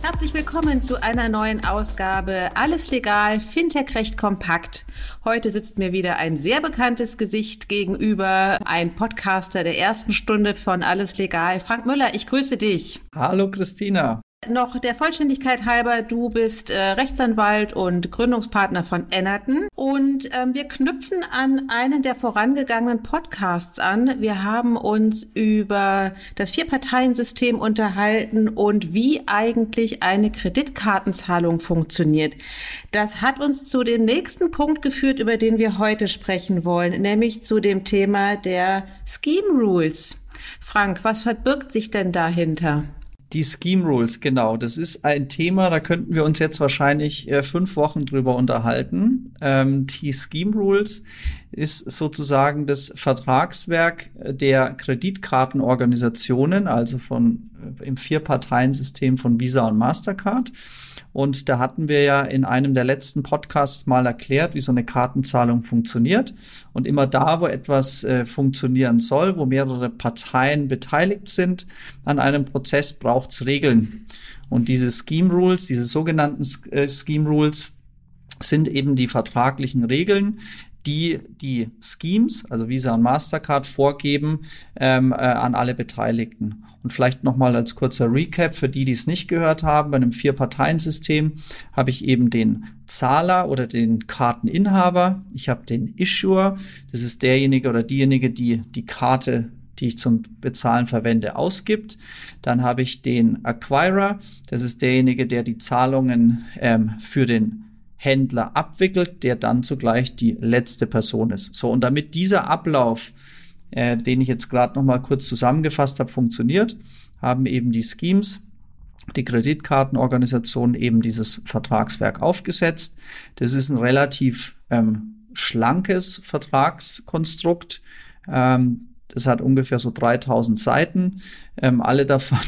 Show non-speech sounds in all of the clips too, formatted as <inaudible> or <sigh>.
Herzlich willkommen zu einer neuen Ausgabe Alles legal, Fintech recht kompakt. Heute sitzt mir wieder ein sehr bekanntes Gesicht gegenüber, ein Podcaster der ersten Stunde von Alles legal. Frank Müller, ich grüße dich. Hallo Christina. Noch der Vollständigkeit halber, du bist äh, Rechtsanwalt und Gründungspartner von Ennerton und ähm, wir knüpfen an einen der vorangegangenen Podcasts an. Wir haben uns über das Vier-Parteien-System unterhalten und wie eigentlich eine Kreditkartenzahlung funktioniert. Das hat uns zu dem nächsten Punkt geführt, über den wir heute sprechen wollen, nämlich zu dem Thema der Scheme Rules. Frank, was verbirgt sich denn dahinter? Die Scheme Rules, genau. Das ist ein Thema, da könnten wir uns jetzt wahrscheinlich äh, fünf Wochen drüber unterhalten. Ähm, die Scheme Rules ist sozusagen das Vertragswerk der Kreditkartenorganisationen, also von äh, im Vier-Parteien-System von Visa und Mastercard. Und da hatten wir ja in einem der letzten Podcasts mal erklärt, wie so eine Kartenzahlung funktioniert. Und immer da, wo etwas äh, funktionieren soll, wo mehrere Parteien beteiligt sind an einem Prozess, braucht es Regeln. Und diese Scheme Rules, diese sogenannten äh, Scheme Rules, sind eben die vertraglichen Regeln, die die Schemes, also Visa und Mastercard, vorgeben ähm, äh, an alle Beteiligten. Und vielleicht nochmal als kurzer Recap für die, die es nicht gehört haben. Bei einem Vier-Parteien-System habe ich eben den Zahler oder den Karteninhaber. Ich habe den Issuer. Das ist derjenige oder diejenige, die die Karte die ich zum Bezahlen verwende, ausgibt. Dann habe ich den Acquirer. Das ist derjenige, der die Zahlungen ähm, für den Händler abwickelt, der dann zugleich die letzte Person ist. So, und damit dieser Ablauf äh, den ich jetzt gerade noch mal kurz zusammengefasst habe, funktioniert, haben eben die Schemes, die Kreditkartenorganisation eben dieses Vertragswerk aufgesetzt. Das ist ein relativ ähm, schlankes Vertragskonstrukt. Ähm, das hat ungefähr so 3000 Seiten. Ähm, alle davon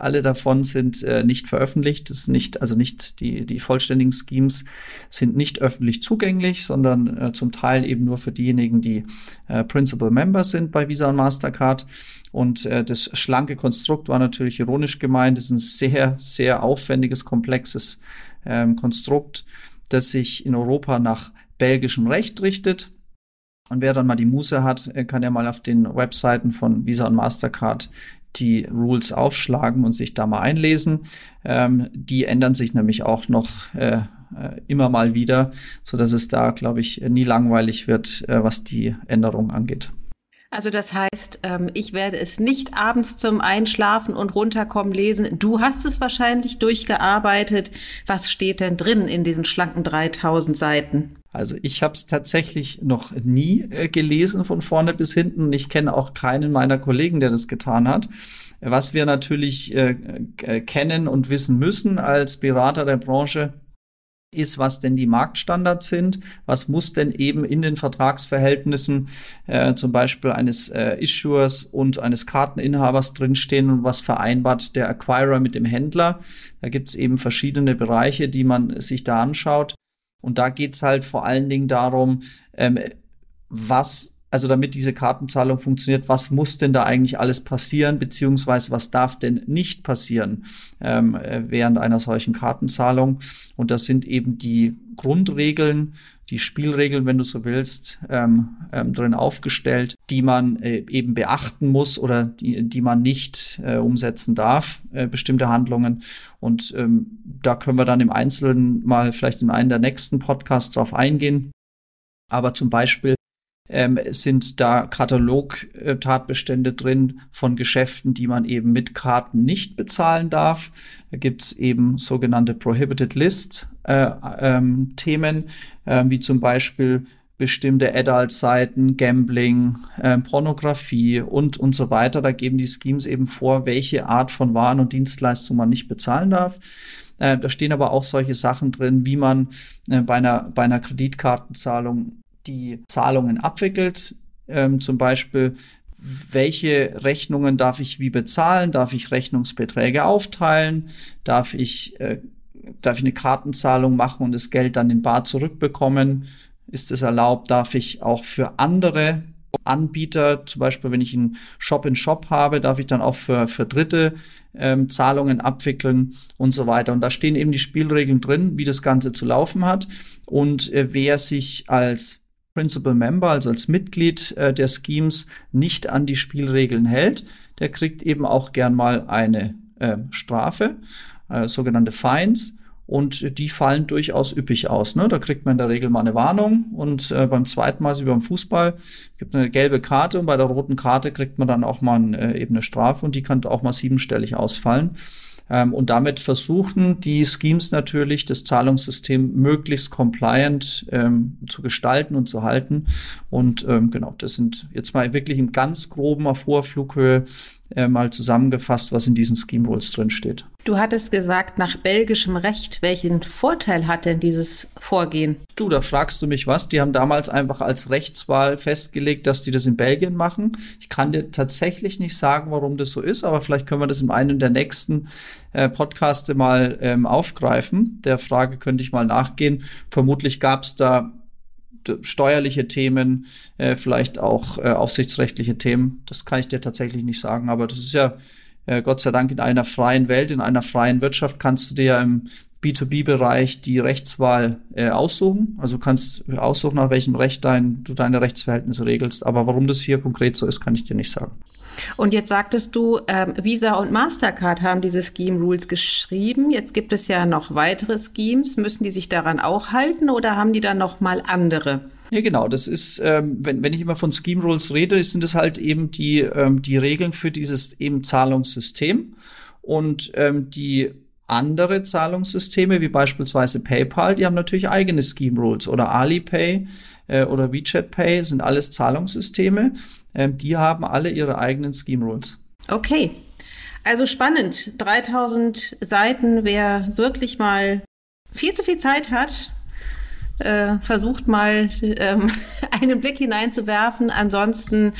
alle davon sind äh, nicht veröffentlicht. Das ist nicht, also nicht die, die vollständigen Schemes sind nicht öffentlich zugänglich, sondern äh, zum Teil eben nur für diejenigen, die äh, Principal Members sind bei Visa und Mastercard. Und äh, das schlanke Konstrukt war natürlich ironisch gemeint. Das ist ein sehr, sehr aufwendiges, komplexes ähm, Konstrukt, das sich in Europa nach belgischem Recht richtet. Und wer dann mal die Muße hat, äh, kann ja mal auf den Webseiten von Visa und Mastercard die Rules aufschlagen und sich da mal einlesen. Ähm, die ändern sich nämlich auch noch äh, äh, immer mal wieder, so dass es da, glaube ich, nie langweilig wird, äh, was die Änderungen angeht. Also das heißt, ähm, ich werde es nicht abends zum Einschlafen und runterkommen lesen. Du hast es wahrscheinlich durchgearbeitet. Was steht denn drin in diesen schlanken 3000 Seiten? Also ich habe es tatsächlich noch nie äh, gelesen von vorne bis hinten. Ich kenne auch keinen meiner Kollegen, der das getan hat. Was wir natürlich äh, äh, kennen und wissen müssen als Berater der Branche, ist, was denn die Marktstandards sind, was muss denn eben in den Vertragsverhältnissen äh, zum Beispiel eines äh, Issuers und eines Karteninhabers drinstehen und was vereinbart der Acquirer mit dem Händler. Da gibt es eben verschiedene Bereiche, die man sich da anschaut. Und da geht's halt vor allen Dingen darum, ähm, was, also damit diese Kartenzahlung funktioniert, was muss denn da eigentlich alles passieren, beziehungsweise was darf denn nicht passieren ähm, äh, während einer solchen Kartenzahlung. Und das sind eben die Grundregeln, die Spielregeln, wenn du so willst, ähm, ähm, drin aufgestellt, die man äh, eben beachten muss oder die, die man nicht äh, umsetzen darf, äh, bestimmte Handlungen. Und ähm, da können wir dann im Einzelnen mal vielleicht in einem der nächsten Podcasts drauf eingehen. Aber zum Beispiel ähm, sind da Katalog-Tatbestände drin von Geschäften, die man eben mit Karten nicht bezahlen darf. Da gibt's eben sogenannte Prohibited List äh, ähm, Themen, äh, wie zum Beispiel bestimmte Adult-Seiten, Gambling, äh, Pornografie und, und so weiter. Da geben die Schemes eben vor, welche Art von Waren und Dienstleistungen man nicht bezahlen darf. Äh, da stehen aber auch solche Sachen drin, wie man äh, bei, einer, bei einer Kreditkartenzahlung die Zahlungen abwickelt. Ähm, zum Beispiel, welche Rechnungen darf ich wie bezahlen? Darf ich Rechnungsbeträge aufteilen? Darf ich, äh, darf ich eine Kartenzahlung machen und das Geld dann in Bar zurückbekommen? Ist es erlaubt? Darf ich auch für andere Anbieter, zum Beispiel wenn ich einen Shop in Shop habe, darf ich dann auch für, für Dritte ähm, Zahlungen abwickeln und so weiter. Und da stehen eben die Spielregeln drin, wie das Ganze zu laufen hat und äh, wer sich als Principal Member, also als Mitglied äh, der Schemes, nicht an die Spielregeln hält, der kriegt eben auch gern mal eine äh, Strafe, äh, sogenannte Fines. Und die fallen durchaus üppig aus. Ne? Da kriegt man in der Regel mal eine Warnung und äh, beim zweiten Mal, wie beim Fußball, gibt eine gelbe Karte und bei der roten Karte kriegt man dann auch mal äh, eben eine Strafe und die kann auch mal siebenstellig ausfallen. Ähm, und damit versuchen die Schemes natürlich, das Zahlungssystem möglichst compliant ähm, zu gestalten und zu halten. Und ähm, genau, das sind jetzt mal wirklich im ganz groben auf hoher Flughöhe äh, mal zusammengefasst, was in diesen Scheme Rules drin steht. Du hattest gesagt, nach belgischem Recht, welchen Vorteil hat denn dieses Vorgehen? Du, da fragst du mich was. Die haben damals einfach als Rechtswahl festgelegt, dass die das in Belgien machen. Ich kann dir tatsächlich nicht sagen, warum das so ist, aber vielleicht können wir das in einem der nächsten äh, Podcaste mal ähm, aufgreifen. Der Frage könnte ich mal nachgehen. Vermutlich gab es da steuerliche Themen, äh, vielleicht auch äh, aufsichtsrechtliche Themen. Das kann ich dir tatsächlich nicht sagen, aber das ist ja äh, Gott sei Dank in einer freien Welt, in einer freien Wirtschaft kannst du dir ja im B2B-Bereich die Rechtswahl äh, aussuchen. Also kannst aussuchen, nach welchem Recht dein, du deine Rechtsverhältnisse regelst. Aber warum das hier konkret so ist, kann ich dir nicht sagen. Und jetzt sagtest du, ähm, Visa und Mastercard haben diese Scheme Rules geschrieben. Jetzt gibt es ja noch weitere Schemes. Müssen die sich daran auch halten oder haben die dann noch mal andere? Ja, genau. Das ist, ähm, wenn, wenn ich immer von Scheme Rules rede, sind es halt eben die, ähm, die Regeln für dieses eben Zahlungssystem. Und ähm, die andere Zahlungssysteme, wie beispielsweise PayPal, die haben natürlich eigene Scheme Rules oder Alipay äh, oder WeChat Pay sind alles Zahlungssysteme. Ähm, die haben alle ihre eigenen Scheme Rules. Okay. Also spannend. 3000 Seiten. Wer wirklich mal viel zu viel Zeit hat, äh, versucht mal ähm, <laughs> einen Blick hineinzuwerfen. Ansonsten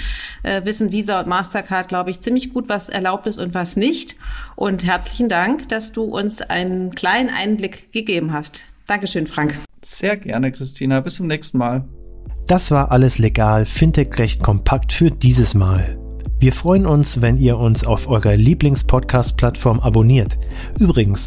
äh, wissen Visa und Mastercard, glaube ich, ziemlich gut, was erlaubt ist und was nicht. Und herzlichen Dank, dass du uns einen kleinen Einblick gegeben hast. Dankeschön, Frank. Sehr gerne, Christina. Bis zum nächsten Mal. Das war alles legal, Fintech recht kompakt für dieses Mal. Wir freuen uns, wenn ihr uns auf eurer Lieblings-Podcast-Plattform abonniert. Übrigens,